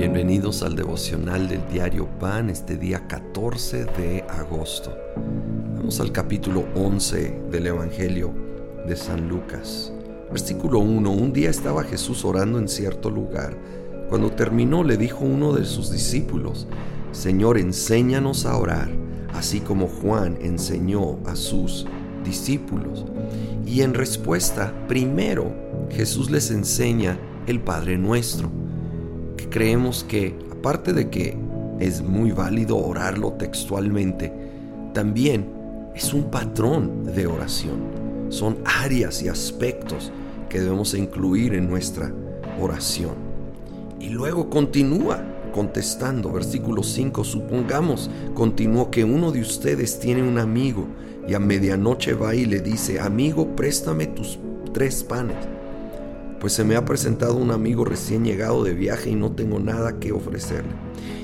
Bienvenidos al devocional del diario Pan este día 14 de agosto. Vamos al capítulo 11 del Evangelio de San Lucas. Versículo 1. Un día estaba Jesús orando en cierto lugar. Cuando terminó le dijo uno de sus discípulos, Señor, enséñanos a orar, así como Juan enseñó a sus discípulos. Y en respuesta, primero Jesús les enseña el Padre Nuestro creemos que, aparte de que es muy válido orarlo textualmente, también es un patrón de oración. Son áreas y aspectos que debemos incluir en nuestra oración. Y luego continúa contestando, versículo 5, supongamos, continuó que uno de ustedes tiene un amigo y a medianoche va y le dice, amigo, préstame tus tres panes pues se me ha presentado un amigo recién llegado de viaje y no tengo nada que ofrecerle.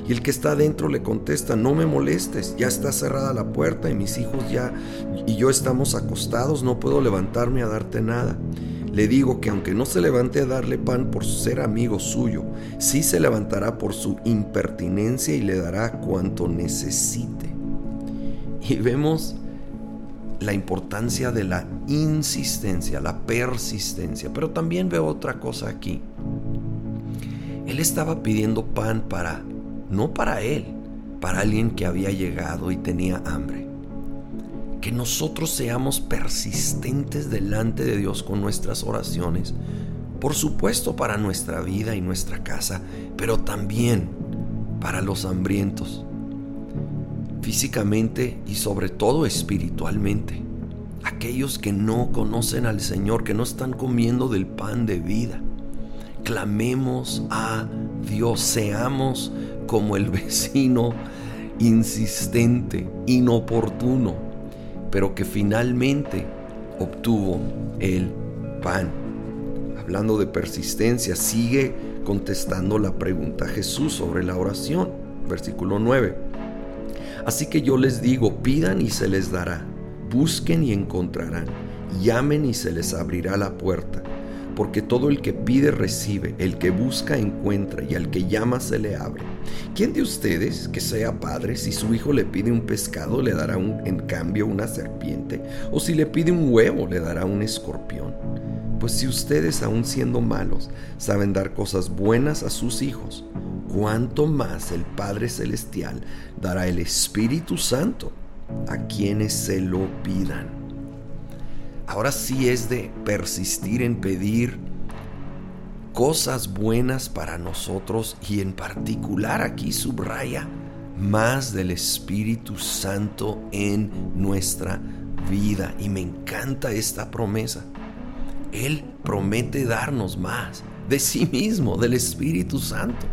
Y el que está adentro le contesta, no me molestes, ya está cerrada la puerta y mis hijos ya y yo estamos acostados, no puedo levantarme a darte nada. Le digo que aunque no se levante a darle pan por ser amigo suyo, sí se levantará por su impertinencia y le dará cuanto necesite. Y vemos la importancia de la insistencia, la persistencia. Pero también veo otra cosa aquí. Él estaba pidiendo pan para, no para él, para alguien que había llegado y tenía hambre. Que nosotros seamos persistentes delante de Dios con nuestras oraciones, por supuesto para nuestra vida y nuestra casa, pero también para los hambrientos físicamente y sobre todo espiritualmente. Aquellos que no conocen al Señor, que no están comiendo del pan de vida. Clamemos a Dios, seamos como el vecino insistente, inoportuno, pero que finalmente obtuvo el pan. Hablando de persistencia, sigue contestando la pregunta Jesús sobre la oración. Versículo 9. Así que yo les digo, pidan y se les dará, busquen y encontrarán, llamen y se les abrirá la puerta, porque todo el que pide recibe, el que busca encuentra y al que llama se le abre. ¿Quién de ustedes que sea padre, si su hijo le pide un pescado, le dará un, en cambio una serpiente? ¿O si le pide un huevo, le dará un escorpión? Pues si ustedes, aun siendo malos, saben dar cosas buenas a sus hijos, cuánto más el Padre Celestial dará el Espíritu Santo a quienes se lo pidan. Ahora sí es de persistir en pedir cosas buenas para nosotros y en particular aquí subraya más del Espíritu Santo en nuestra vida. Y me encanta esta promesa. Él promete darnos más de sí mismo, del Espíritu Santo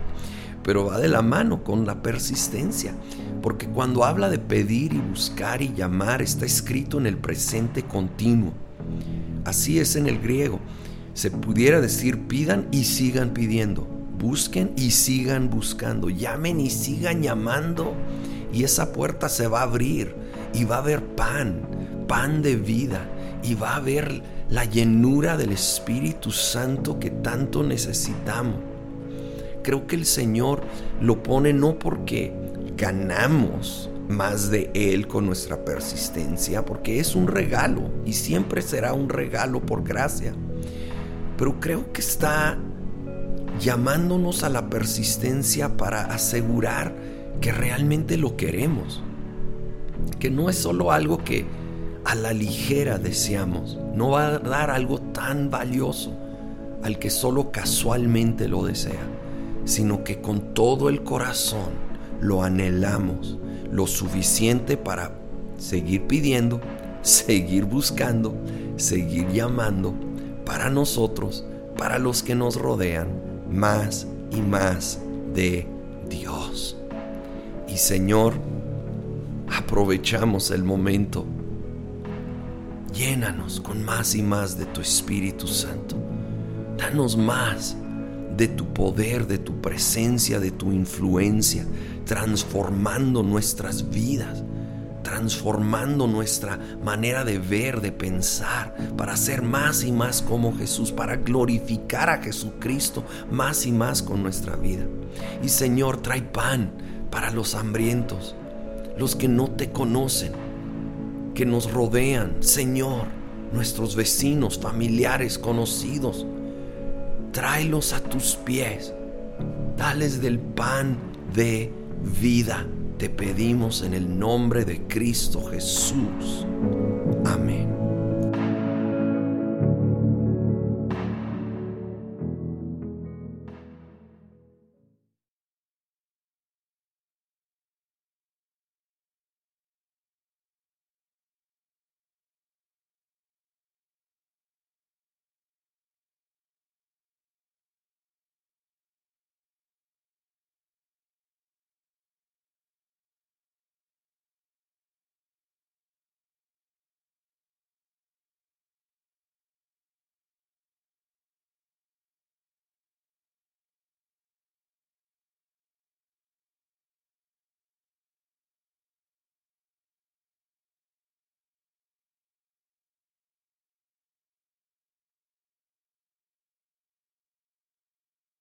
pero va de la mano con la persistencia, porque cuando habla de pedir y buscar y llamar está escrito en el presente continuo. Así es en el griego. Se pudiera decir pidan y sigan pidiendo, busquen y sigan buscando, llamen y sigan llamando y esa puerta se va a abrir y va a haber pan, pan de vida y va a haber la llenura del Espíritu Santo que tanto necesitamos. Creo que el Señor lo pone no porque ganamos más de Él con nuestra persistencia, porque es un regalo y siempre será un regalo por gracia. Pero creo que está llamándonos a la persistencia para asegurar que realmente lo queremos. Que no es solo algo que a la ligera deseamos, no va a dar algo tan valioso al que solo casualmente lo desea sino que con todo el corazón lo anhelamos lo suficiente para seguir pidiendo, seguir buscando, seguir llamando para nosotros, para los que nos rodean, más y más de Dios. Y Señor, aprovechamos el momento. Llénanos con más y más de tu Espíritu Santo. Danos más de tu poder, de tu presencia, de tu influencia, transformando nuestras vidas transformando nuestra manera de ver, de pensar, para ser más y más como Jesús, para glorificar a Jesucristo más y más con nuestra vida. Y Señor, trae pan para los hambrientos, los que no te conocen, que nos rodean. Señor, nuestros vecinos, familiares, conocidos, tráelos a tus pies. Dales del pan de vida te pedimos en el nombre de Cristo Jesús.